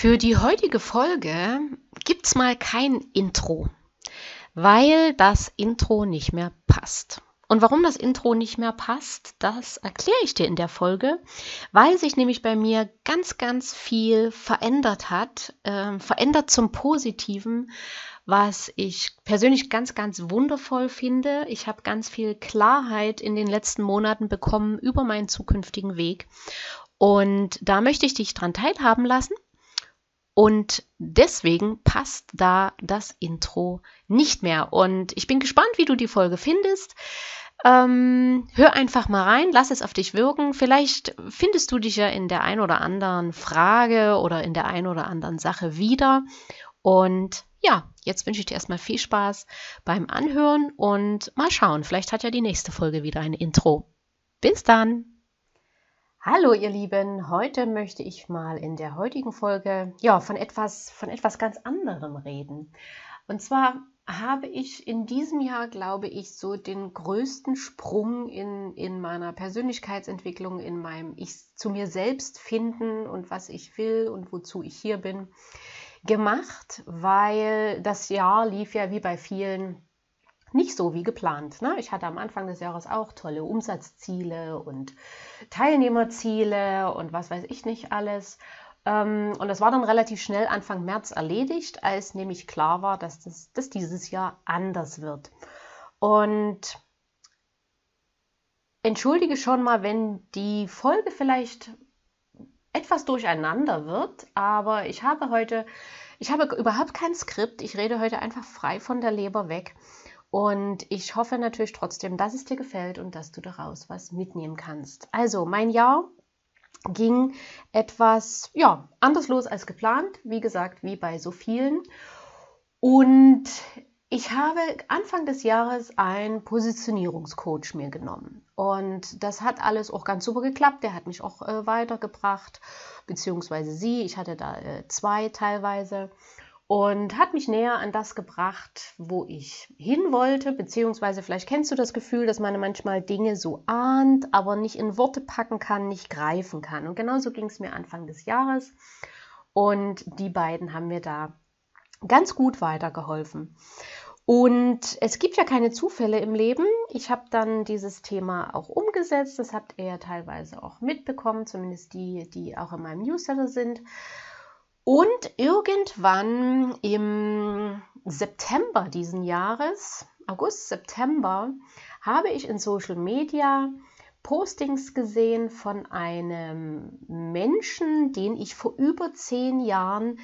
Für die heutige Folge gibt's mal kein Intro, weil das Intro nicht mehr passt. Und warum das Intro nicht mehr passt, das erkläre ich dir in der Folge, weil sich nämlich bei mir ganz, ganz viel verändert hat, äh, verändert zum Positiven, was ich persönlich ganz, ganz wundervoll finde. Ich habe ganz viel Klarheit in den letzten Monaten bekommen über meinen zukünftigen Weg. Und da möchte ich dich dran teilhaben lassen. Und deswegen passt da das Intro nicht mehr. Und ich bin gespannt, wie du die Folge findest. Ähm, hör einfach mal rein, lass es auf dich wirken. Vielleicht findest du dich ja in der ein oder anderen Frage oder in der ein oder anderen Sache wieder. Und ja, jetzt wünsche ich dir erstmal viel Spaß beim Anhören und mal schauen. Vielleicht hat ja die nächste Folge wieder ein Intro. Bis dann! Hallo ihr Lieben, heute möchte ich mal in der heutigen Folge ja von etwas von etwas ganz anderem reden. Und zwar habe ich in diesem Jahr, glaube ich, so den größten Sprung in, in meiner Persönlichkeitsentwicklung, in meinem Ich zu mir selbst finden und was ich will und wozu ich hier bin, gemacht, weil das Jahr lief ja wie bei vielen nicht so wie geplant. Ne? Ich hatte am Anfang des Jahres auch tolle Umsatzziele und Teilnehmerziele und was weiß ich nicht alles. Ähm, und das war dann relativ schnell Anfang März erledigt, als nämlich klar war, dass das dass dieses Jahr anders wird. Und entschuldige schon mal, wenn die Folge vielleicht etwas durcheinander wird, aber ich habe heute, ich habe überhaupt kein Skript, ich rede heute einfach frei von der Leber weg und ich hoffe natürlich trotzdem, dass es dir gefällt und dass du daraus was mitnehmen kannst. Also, mein Jahr ging etwas ja, anders los als geplant, wie gesagt, wie bei so vielen. Und ich habe Anfang des Jahres einen Positionierungscoach mir genommen. Und das hat alles auch ganz super geklappt. Der hat mich auch äh, weitergebracht, beziehungsweise sie. Ich hatte da äh, zwei teilweise und hat mich näher an das gebracht, wo ich hin wollte, beziehungsweise vielleicht kennst du das Gefühl, dass man manchmal Dinge so ahnt, aber nicht in Worte packen kann, nicht greifen kann. Und genauso ging es mir Anfang des Jahres und die beiden haben mir da ganz gut weitergeholfen. Und es gibt ja keine Zufälle im Leben. Ich habe dann dieses Thema auch umgesetzt. Das habt ihr ja teilweise auch mitbekommen, zumindest die, die auch in meinem Newsletter sind. Und irgendwann im September diesen Jahres, August, September, habe ich in Social Media Postings gesehen von einem Menschen, den ich vor über zehn Jahren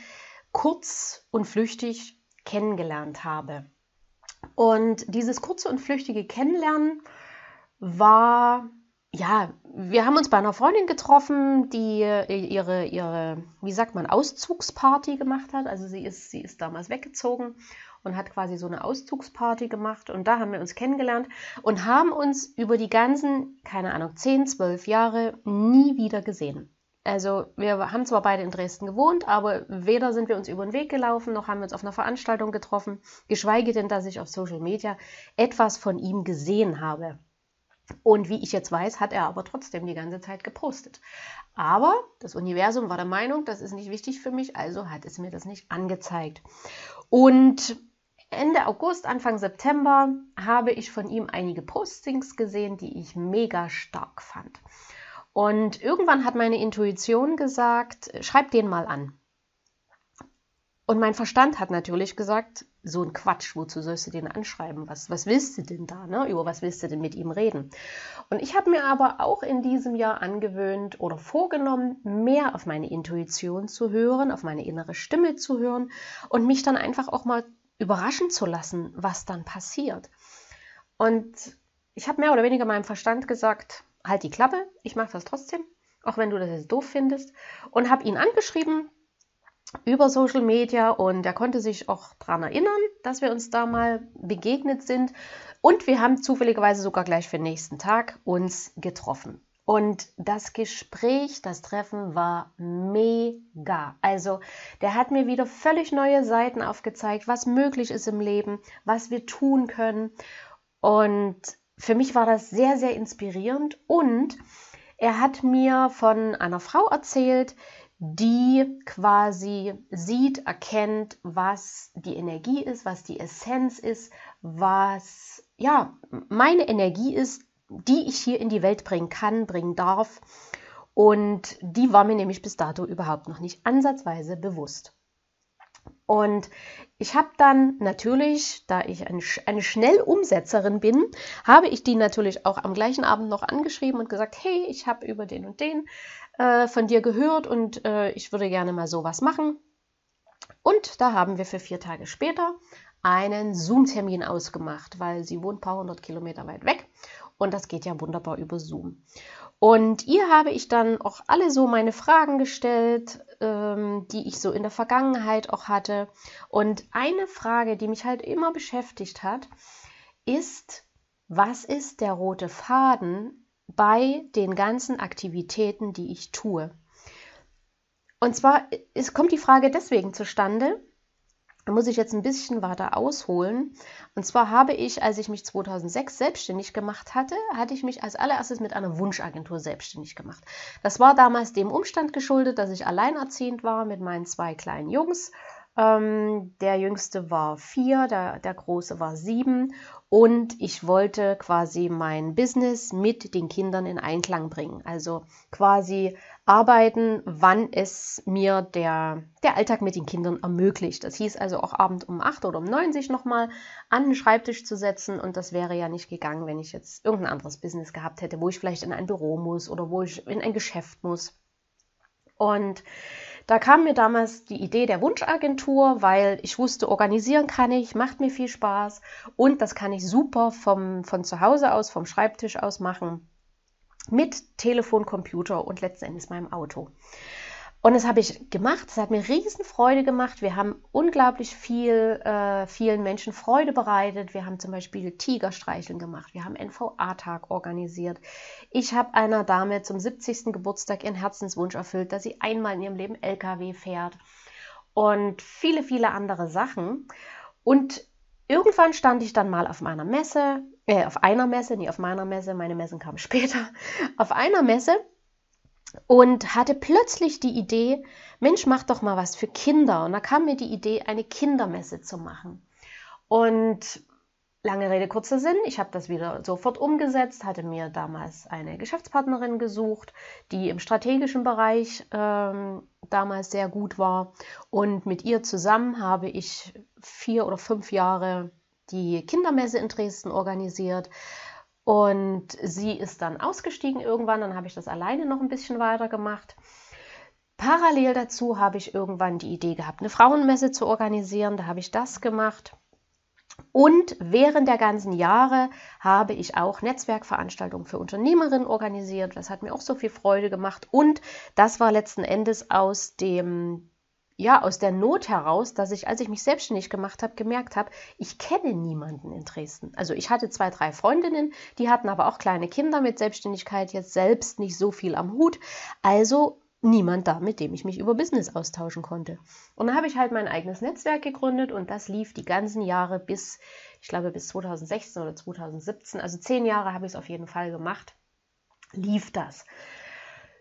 kurz und flüchtig kennengelernt habe. Und dieses kurze und flüchtige Kennenlernen war ja, wir haben uns bei einer Freundin getroffen, die ihre, ihre, wie sagt man, Auszugsparty gemacht hat. Also sie ist, sie ist damals weggezogen und hat quasi so eine Auszugsparty gemacht. Und da haben wir uns kennengelernt und haben uns über die ganzen, keine Ahnung, 10, 12 Jahre nie wieder gesehen. Also wir haben zwar beide in Dresden gewohnt, aber weder sind wir uns über den Weg gelaufen, noch haben wir uns auf einer Veranstaltung getroffen, geschweige denn, dass ich auf Social Media etwas von ihm gesehen habe. Und wie ich jetzt weiß, hat er aber trotzdem die ganze Zeit gepostet. Aber das Universum war der Meinung, das ist nicht wichtig für mich, also hat es mir das nicht angezeigt. Und Ende August, Anfang September habe ich von ihm einige Postings gesehen, die ich mega stark fand. Und irgendwann hat meine Intuition gesagt, schreib den mal an. Und mein Verstand hat natürlich gesagt, so ein Quatsch, wozu sollst du den anschreiben? Was, was willst du denn da? Ne? Über was willst du denn mit ihm reden? Und ich habe mir aber auch in diesem Jahr angewöhnt oder vorgenommen, mehr auf meine Intuition zu hören, auf meine innere Stimme zu hören und mich dann einfach auch mal überraschen zu lassen, was dann passiert. Und ich habe mehr oder weniger meinem Verstand gesagt, halt die Klappe, ich mache das trotzdem, auch wenn du das jetzt doof findest. Und habe ihn angeschrieben, über Social Media und er konnte sich auch daran erinnern, dass wir uns da mal begegnet sind. Und wir haben zufälligerweise sogar gleich für den nächsten Tag uns getroffen. Und das Gespräch, das Treffen war mega. Also der hat mir wieder völlig neue Seiten aufgezeigt, was möglich ist im Leben, was wir tun können. Und für mich war das sehr, sehr inspirierend. Und er hat mir von einer Frau erzählt, die quasi sieht, erkennt, was die Energie ist, was die Essenz ist, was ja meine Energie ist, die ich hier in die Welt bringen kann, bringen darf. Und die war mir nämlich bis dato überhaupt noch nicht ansatzweise bewusst. Und ich habe dann natürlich, da ich ein, eine Schnellumsetzerin bin, habe ich die natürlich auch am gleichen Abend noch angeschrieben und gesagt, hey, ich habe über den und den äh, von dir gehört und äh, ich würde gerne mal sowas machen. Und da haben wir für vier Tage später einen Zoom-Termin ausgemacht, weil sie wohnt ein paar hundert Kilometer weit weg und das geht ja wunderbar über Zoom. Und ihr habe ich dann auch alle so meine Fragen gestellt, ähm, die ich so in der Vergangenheit auch hatte. Und eine Frage, die mich halt immer beschäftigt hat, ist, was ist der rote Faden bei den ganzen Aktivitäten, die ich tue? Und zwar es kommt die Frage deswegen zustande, da muss ich jetzt ein bisschen weiter ausholen. Und zwar habe ich, als ich mich 2006 selbstständig gemacht hatte, hatte ich mich als allererstes mit einer Wunschagentur selbstständig gemacht. Das war damals dem Umstand geschuldet, dass ich alleinerziehend war mit meinen zwei kleinen Jungs. Ähm, der jüngste war vier, der, der große war sieben und ich wollte quasi mein Business mit den Kindern in Einklang bringen. Also quasi arbeiten, wann es mir der, der Alltag mit den Kindern ermöglicht. Das hieß also auch abend um acht oder um neun sich nochmal an den Schreibtisch zu setzen und das wäre ja nicht gegangen, wenn ich jetzt irgendein anderes Business gehabt hätte, wo ich vielleicht in ein Büro muss oder wo ich in ein Geschäft muss. Und da kam mir damals die Idee der Wunschagentur, weil ich wusste, organisieren kann ich, macht mir viel Spaß und das kann ich super vom, von zu Hause aus, vom Schreibtisch aus machen. Mit Telefon, Computer und letzten Endes meinem Auto. Und das habe ich gemacht. Es hat mir riesen Freude gemacht. Wir haben unglaublich viel, äh, vielen Menschen Freude bereitet. Wir haben zum Beispiel Tigerstreicheln gemacht. Wir haben NVA-Tag organisiert. Ich habe einer Dame zum 70. Geburtstag ihren Herzenswunsch erfüllt, dass sie einmal in ihrem Leben LKW fährt. Und viele, viele andere Sachen. Und irgendwann stand ich dann mal auf meiner Messe, äh, auf einer Messe, nie auf meiner Messe, meine Messen kamen später, auf einer Messe und hatte plötzlich die Idee, Mensch, mach doch mal was für Kinder. Und da kam mir die Idee, eine Kindermesse zu machen. Und lange Rede, kurzer Sinn, ich habe das wieder sofort umgesetzt, hatte mir damals eine Geschäftspartnerin gesucht, die im strategischen Bereich ähm, damals sehr gut war. Und mit ihr zusammen habe ich vier oder fünf Jahre die Kindermesse in Dresden organisiert, und sie ist dann ausgestiegen irgendwann, dann habe ich das alleine noch ein bisschen weiter gemacht. Parallel dazu habe ich irgendwann die Idee gehabt, eine Frauenmesse zu organisieren. Da habe ich das gemacht. Und während der ganzen Jahre habe ich auch Netzwerkveranstaltungen für Unternehmerinnen organisiert. Das hat mir auch so viel Freude gemacht. Und das war letzten Endes aus dem ja, aus der Not heraus, dass ich, als ich mich selbstständig gemacht habe, gemerkt habe, ich kenne niemanden in Dresden. Also ich hatte zwei, drei Freundinnen, die hatten aber auch kleine Kinder mit Selbstständigkeit, jetzt selbst nicht so viel am Hut. Also niemand da, mit dem ich mich über Business austauschen konnte. Und dann habe ich halt mein eigenes Netzwerk gegründet und das lief die ganzen Jahre bis, ich glaube, bis 2016 oder 2017. Also zehn Jahre habe ich es auf jeden Fall gemacht. Lief das.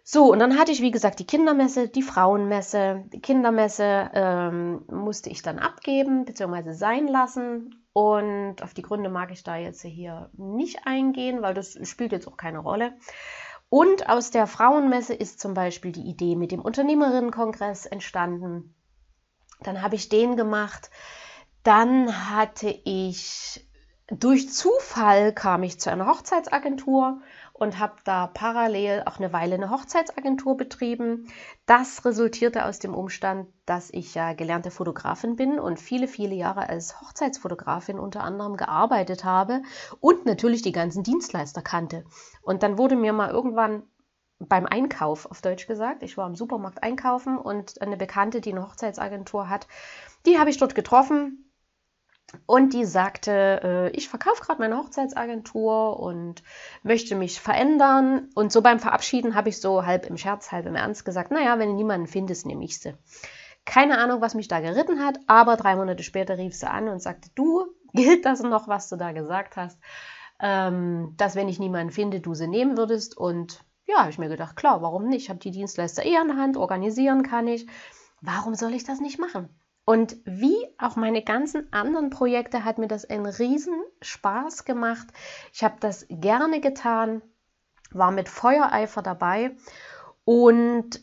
So, und dann hatte ich, wie gesagt, die Kindermesse, die Frauenmesse. Die Kindermesse ähm, musste ich dann abgeben bzw. sein lassen. Und auf die Gründe mag ich da jetzt hier nicht eingehen, weil das spielt jetzt auch keine Rolle. Und aus der Frauenmesse ist zum Beispiel die Idee mit dem Unternehmerinnenkongress entstanden. Dann habe ich den gemacht. Dann hatte ich, durch Zufall kam ich zu einer Hochzeitsagentur und habe da parallel auch eine Weile eine Hochzeitsagentur betrieben. Das resultierte aus dem Umstand, dass ich ja gelernte Fotografin bin und viele, viele Jahre als Hochzeitsfotografin unter anderem gearbeitet habe und natürlich die ganzen Dienstleister kannte. Und dann wurde mir mal irgendwann beim Einkauf, auf Deutsch gesagt, ich war im Supermarkt einkaufen und eine Bekannte, die eine Hochzeitsagentur hat, die habe ich dort getroffen und die sagte, äh, ich verkaufe gerade meine Hochzeitsagentur und möchte mich verändern. Und so beim Verabschieden habe ich so halb im Scherz, halb im Ernst gesagt, naja, wenn du niemanden findest, nehme ich sie. Keine Ahnung, was mich da geritten hat, aber drei Monate später rief sie an und sagte, du, gilt das noch, was du da gesagt hast, ähm, dass wenn ich niemanden finde, du sie nehmen würdest. Und ja, habe ich mir gedacht, klar, warum nicht? Ich habe die Dienstleister eher in der Hand, organisieren kann ich. Warum soll ich das nicht machen? Und wie auch meine ganzen anderen Projekte hat mir das einen riesen Spaß gemacht. Ich habe das gerne getan, war mit Feuereifer dabei und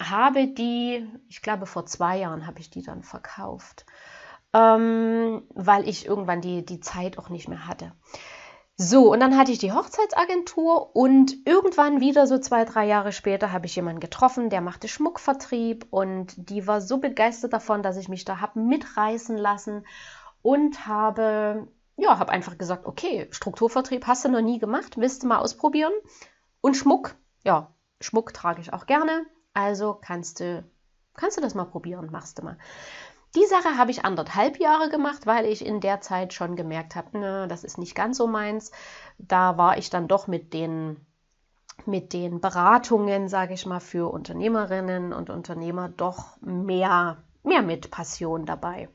habe die, ich glaube vor zwei Jahren habe ich die dann verkauft, ähm, weil ich irgendwann die, die Zeit auch nicht mehr hatte. So, und dann hatte ich die Hochzeitsagentur und irgendwann wieder so zwei, drei Jahre später habe ich jemanden getroffen, der machte Schmuckvertrieb und die war so begeistert davon, dass ich mich da habe mitreißen lassen und habe, ja, habe einfach gesagt, okay, Strukturvertrieb hast du noch nie gemacht, willst du mal ausprobieren? Und Schmuck, ja, Schmuck trage ich auch gerne, also kannst du, kannst du das mal probieren, machst du mal. Die Sache habe ich anderthalb Jahre gemacht, weil ich in der Zeit schon gemerkt habe, ne, das ist nicht ganz so meins. Da war ich dann doch mit den, mit den Beratungen, sage ich mal, für Unternehmerinnen und Unternehmer doch mehr, mehr mit Passion dabei.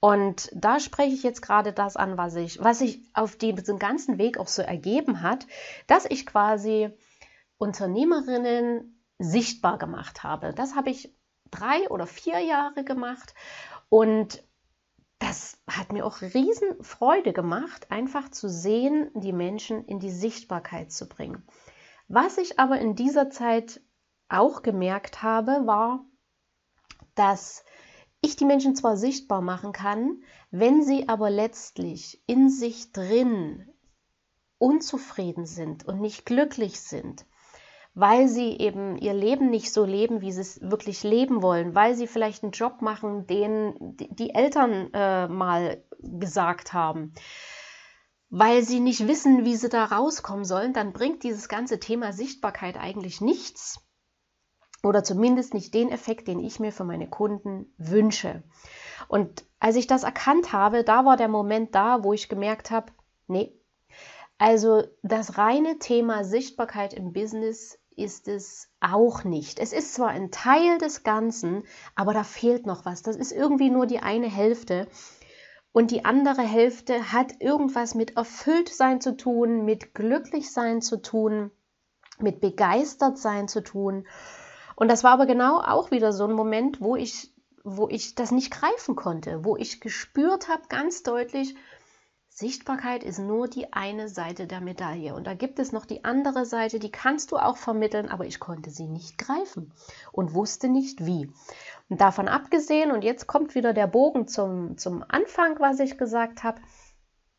Und da spreche ich jetzt gerade das an, was ich, was sich auf diesem ganzen Weg auch so ergeben hat, dass ich quasi Unternehmerinnen sichtbar gemacht habe. Das habe ich drei oder vier Jahre gemacht und das hat mir auch riesen Freude gemacht, einfach zu sehen, die Menschen in die Sichtbarkeit zu bringen. Was ich aber in dieser Zeit auch gemerkt habe, war, dass ich die Menschen zwar sichtbar machen kann, wenn sie aber letztlich in sich drin unzufrieden sind und nicht glücklich sind, weil sie eben ihr Leben nicht so leben, wie sie es wirklich leben wollen, weil sie vielleicht einen Job machen, den die Eltern äh, mal gesagt haben, weil sie nicht wissen, wie sie da rauskommen sollen, dann bringt dieses ganze Thema Sichtbarkeit eigentlich nichts. Oder zumindest nicht den Effekt, den ich mir für meine Kunden wünsche. Und als ich das erkannt habe, da war der Moment da, wo ich gemerkt habe, nee, also das reine Thema Sichtbarkeit im Business ist es auch nicht. Es ist zwar ein Teil des Ganzen, aber da fehlt noch was. Das ist irgendwie nur die eine Hälfte. Und die andere Hälfte hat irgendwas mit erfüllt sein zu tun, mit glücklich sein zu tun, mit begeistert sein zu tun. Und das war aber genau auch wieder so ein Moment, wo ich, wo ich das nicht greifen konnte, wo ich gespürt habe ganz deutlich, Sichtbarkeit ist nur die eine Seite der Medaille. Und da gibt es noch die andere Seite, die kannst du auch vermitteln, aber ich konnte sie nicht greifen und wusste nicht wie. Und davon abgesehen, und jetzt kommt wieder der Bogen zum, zum Anfang, was ich gesagt habe,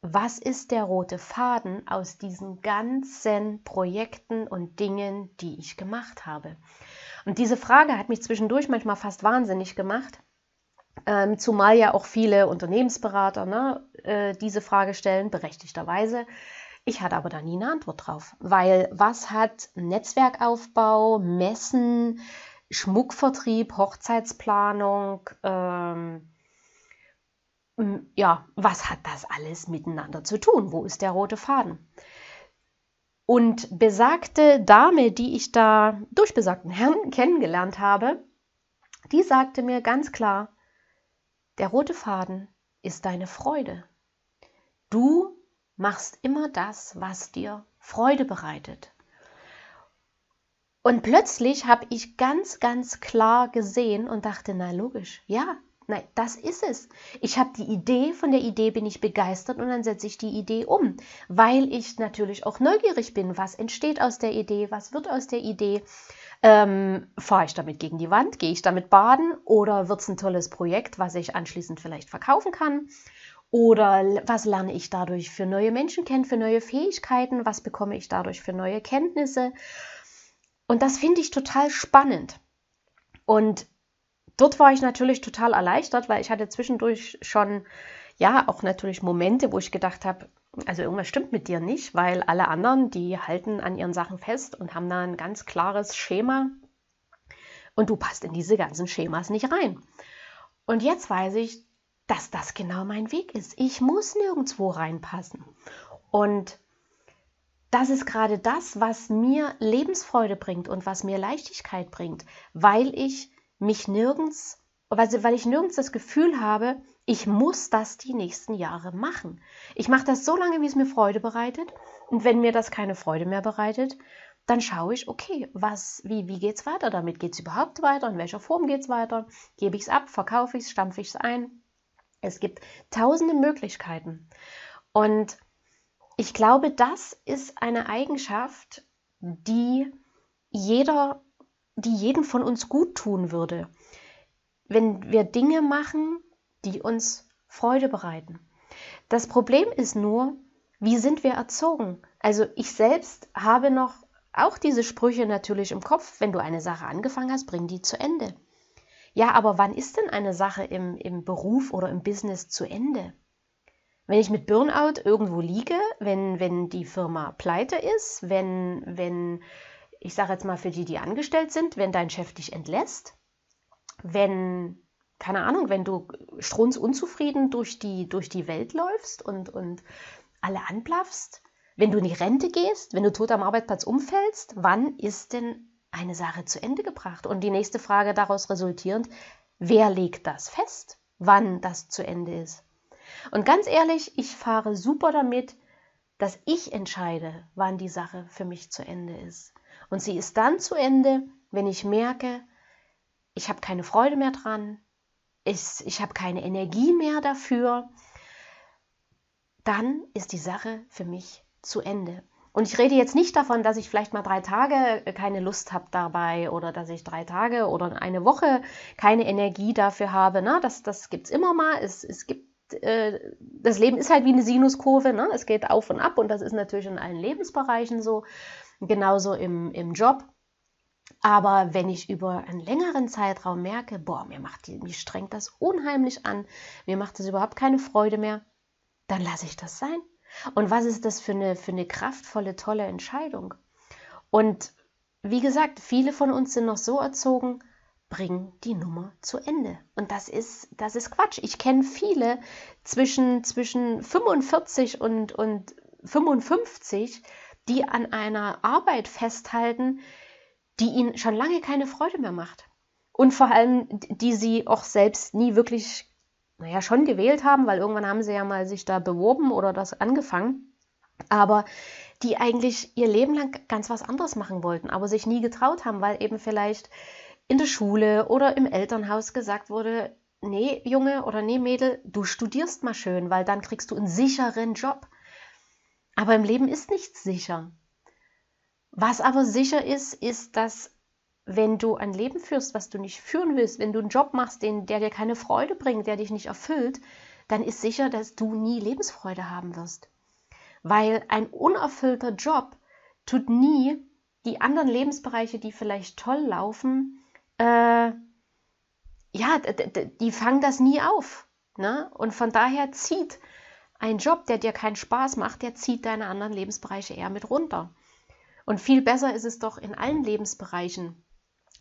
was ist der rote Faden aus diesen ganzen Projekten und Dingen, die ich gemacht habe? Und diese Frage hat mich zwischendurch manchmal fast wahnsinnig gemacht, ähm, zumal ja auch viele Unternehmensberater ne, äh, diese Frage stellen, berechtigterweise. Ich hatte aber da nie eine Antwort drauf, weil was hat Netzwerkaufbau, Messen, Schmuckvertrieb, Hochzeitsplanung, ähm, ja, was hat das alles miteinander zu tun? Wo ist der rote Faden? Und besagte Dame, die ich da durch besagten Herrn kennengelernt habe, die sagte mir ganz klar, der rote Faden ist deine Freude. Du machst immer das, was dir Freude bereitet. Und plötzlich habe ich ganz, ganz klar gesehen und dachte, na logisch, ja, nein, das ist es. Ich habe die Idee, von der Idee bin ich begeistert und dann setze ich die Idee um, weil ich natürlich auch neugierig bin, was entsteht aus der Idee, was wird aus der Idee. Ähm, Fahre ich damit gegen die Wand? Gehe ich damit baden? Oder wird es ein tolles Projekt, was ich anschließend vielleicht verkaufen kann? Oder was lerne ich dadurch für neue Menschen kennen, für neue Fähigkeiten? Was bekomme ich dadurch für neue Kenntnisse? Und das finde ich total spannend. Und dort war ich natürlich total erleichtert, weil ich hatte zwischendurch schon, ja, auch natürlich Momente, wo ich gedacht habe, also irgendwas stimmt mit dir nicht, weil alle anderen, die halten an ihren Sachen fest und haben da ein ganz klares Schema und du passt in diese ganzen Schemas nicht rein. Und jetzt weiß ich, dass das genau mein Weg ist. Ich muss nirgendwo reinpassen. Und das ist gerade das, was mir Lebensfreude bringt und was mir Leichtigkeit bringt, weil ich mich nirgends, weil ich nirgends das Gefühl habe, ich muss das die nächsten Jahre machen. Ich mache das so lange, wie es mir Freude bereitet. Und wenn mir das keine Freude mehr bereitet, dann schaue ich, okay, was, wie, wie geht es weiter damit? Geht es überhaupt weiter? In welcher Form geht es weiter? Gebe ich es ab? Verkaufe ich es? Stampfe ich es ein? Es gibt tausende Möglichkeiten. Und ich glaube, das ist eine Eigenschaft, die jeder, die jeden von uns gut tun würde, wenn wir Dinge machen, die uns Freude bereiten. Das Problem ist nur, wie sind wir erzogen? Also ich selbst habe noch auch diese Sprüche natürlich im Kopf. Wenn du eine Sache angefangen hast, bring die zu Ende. Ja, aber wann ist denn eine Sache im, im Beruf oder im Business zu Ende? Wenn ich mit Burnout irgendwo liege, wenn, wenn die Firma pleite ist, wenn, wenn ich sage jetzt mal für die, die angestellt sind, wenn dein Chef dich entlässt, wenn, keine Ahnung, wenn du strunzunzufrieden durch die, durch die Welt läufst und, und alle anblaffst, wenn du in die Rente gehst, wenn du tot am Arbeitsplatz umfällst, wann ist denn eine Sache zu Ende gebracht? Und die nächste Frage daraus resultierend, wer legt das fest, wann das zu Ende ist? Und ganz ehrlich, ich fahre super damit, dass ich entscheide, wann die Sache für mich zu Ende ist. Und sie ist dann zu Ende, wenn ich merke, ich habe keine Freude mehr dran, ich, ich habe keine Energie mehr dafür, dann ist die Sache für mich zu Ende. Und ich rede jetzt nicht davon, dass ich vielleicht mal drei Tage keine Lust habe dabei oder dass ich drei Tage oder eine Woche keine Energie dafür habe. Ne? Das, das gibt es immer mal. Es, es gibt, äh, das Leben ist halt wie eine Sinuskurve. Ne? Es geht auf und ab und das ist natürlich in allen Lebensbereichen so. Genauso im, im Job. Aber wenn ich über einen längeren Zeitraum merke, boah, mir macht die, mich strengt das unheimlich an, mir macht das überhaupt keine Freude mehr, dann lasse ich das sein. Und was ist das für eine, für eine kraftvolle, tolle Entscheidung? Und wie gesagt, viele von uns sind noch so erzogen, bring die Nummer zu Ende. Und das ist, das ist Quatsch. Ich kenne viele zwischen, zwischen 45 und, und 55, die an einer Arbeit festhalten, die ihnen schon lange keine Freude mehr macht. Und vor allem, die sie auch selbst nie wirklich naja, schon gewählt haben, weil irgendwann haben sie ja mal sich da beworben oder das angefangen, aber die eigentlich ihr Leben lang ganz was anderes machen wollten, aber sich nie getraut haben, weil eben vielleicht in der Schule oder im Elternhaus gesagt wurde, nee, Junge oder nee, Mädel, du studierst mal schön, weil dann kriegst du einen sicheren Job. Aber im Leben ist nichts sicher. Was aber sicher ist, ist, dass wenn du ein Leben führst, was du nicht führen willst, wenn du einen Job machst, den, der dir keine Freude bringt, der dich nicht erfüllt, dann ist sicher, dass du nie Lebensfreude haben wirst. Weil ein unerfüllter Job tut nie die anderen Lebensbereiche, die vielleicht toll laufen, äh, ja, die fangen das nie auf. Ne? Und von daher zieht ein Job, der dir keinen Spaß macht, der zieht deine anderen Lebensbereiche eher mit runter. Und viel besser ist es doch in allen Lebensbereichen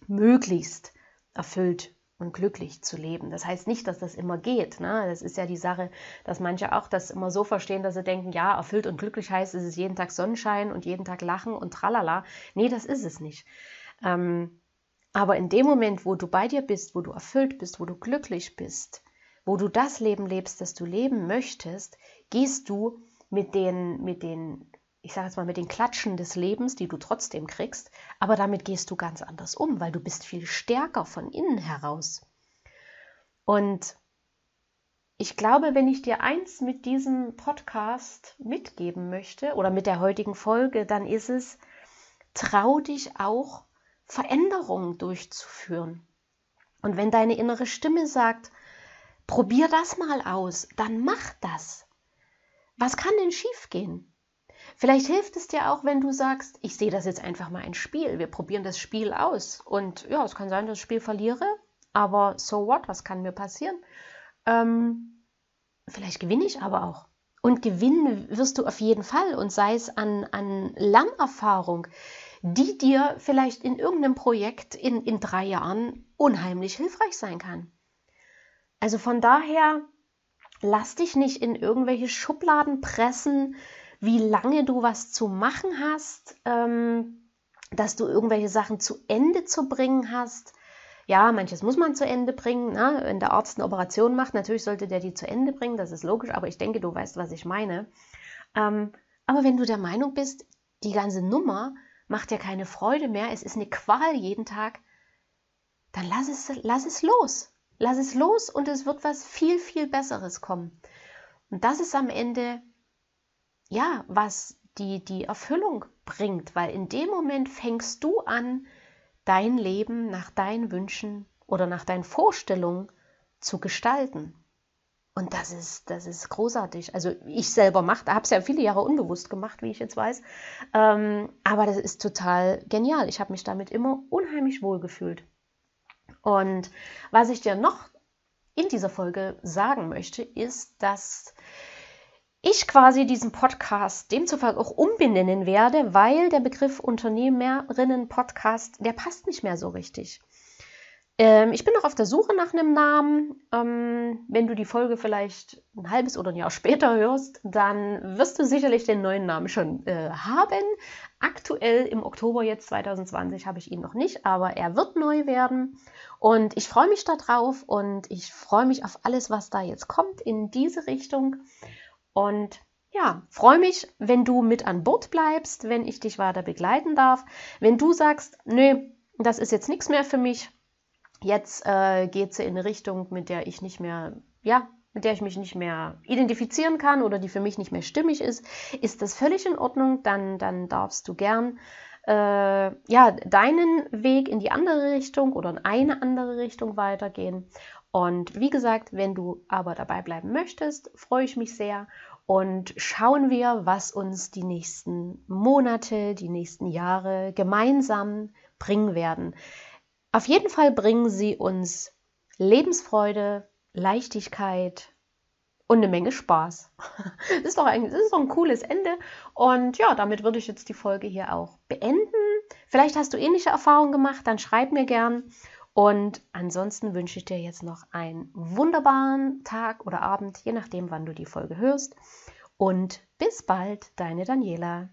möglichst erfüllt und glücklich zu leben. Das heißt nicht, dass das immer geht. Ne? Das ist ja die Sache, dass manche auch das immer so verstehen, dass sie denken, ja, erfüllt und glücklich heißt, es ist jeden Tag Sonnenschein und jeden Tag Lachen und tralala. Nee, das ist es nicht. Ähm, aber in dem Moment, wo du bei dir bist, wo du erfüllt bist, wo du glücklich bist, wo du das Leben lebst, das du leben möchtest, gehst du mit den, mit den ich sage jetzt mal, mit den Klatschen des Lebens, die du trotzdem kriegst, aber damit gehst du ganz anders um, weil du bist viel stärker von innen heraus. Und ich glaube, wenn ich dir eins mit diesem Podcast mitgeben möchte oder mit der heutigen Folge, dann ist es, trau dich auch, Veränderungen durchzuführen. Und wenn deine innere Stimme sagt, probier das mal aus, dann mach das. Was kann denn schiefgehen? Vielleicht hilft es dir auch, wenn du sagst, ich sehe das jetzt einfach mal ein Spiel. Wir probieren das Spiel aus. Und ja, es kann sein, dass ich das Spiel verliere, aber so what, was kann mir passieren? Ähm, vielleicht gewinne ich aber auch. Und gewinnen wirst du auf jeden Fall und sei es an, an Lernerfahrung, die dir vielleicht in irgendeinem Projekt in, in drei Jahren unheimlich hilfreich sein kann. Also von daher, lass dich nicht in irgendwelche Schubladen pressen, wie lange du was zu machen hast, ähm, dass du irgendwelche Sachen zu Ende zu bringen hast. Ja, manches muss man zu Ende bringen. Ne? Wenn der Arzt eine Operation macht, natürlich sollte der die zu Ende bringen, das ist logisch, aber ich denke, du weißt, was ich meine. Ähm, aber wenn du der Meinung bist, die ganze Nummer macht dir keine Freude mehr, es ist eine Qual jeden Tag, dann lass es, lass es los. Lass es los und es wird was viel, viel Besseres kommen. Und das ist am Ende, ja, was die, die Erfüllung bringt, weil in dem Moment fängst du an, dein Leben nach deinen Wünschen oder nach deinen Vorstellungen zu gestalten. Und das ist, das ist großartig. Also ich selber mache, habe es ja viele Jahre unbewusst gemacht, wie ich jetzt weiß. Ähm, aber das ist total genial. Ich habe mich damit immer unheimlich wohl gefühlt. Und was ich dir noch in dieser Folge sagen möchte, ist, dass ich quasi diesen Podcast demzufolge auch umbenennen werde, weil der Begriff Unternehmerinnen-Podcast, der passt nicht mehr so richtig. Ähm, ich bin noch auf der Suche nach einem Namen. Ähm, wenn du die Folge vielleicht ein halbes oder ein Jahr später hörst, dann wirst du sicherlich den neuen Namen schon äh, haben. Aktuell im Oktober jetzt 2020 habe ich ihn noch nicht, aber er wird neu werden. Und ich freue mich darauf und ich freue mich auf alles, was da jetzt kommt in diese Richtung. Und ja, freue mich, wenn du mit an Bord bleibst, wenn ich dich weiter begleiten darf. Wenn du sagst, nö, das ist jetzt nichts mehr für mich, Jetzt äh, geht sie in eine Richtung, mit der ich nicht mehr, ja, mit der ich mich nicht mehr identifizieren kann oder die für mich nicht mehr stimmig ist, ist das völlig in Ordnung. Dann, dann darfst du gern äh, ja, deinen Weg in die andere Richtung oder in eine andere Richtung weitergehen. Und wie gesagt, wenn du aber dabei bleiben möchtest, freue ich mich sehr und schauen wir, was uns die nächsten Monate, die nächsten Jahre gemeinsam bringen werden. Auf jeden Fall bringen sie uns Lebensfreude, Leichtigkeit und eine Menge Spaß. Das ist doch ein, ist doch ein cooles Ende. Und ja, damit würde ich jetzt die Folge hier auch beenden. Vielleicht hast du ähnliche Erfahrungen gemacht, dann schreib mir gern. Und ansonsten wünsche ich dir jetzt noch einen wunderbaren Tag oder Abend, je nachdem, wann du die Folge hörst. Und bis bald, deine Daniela.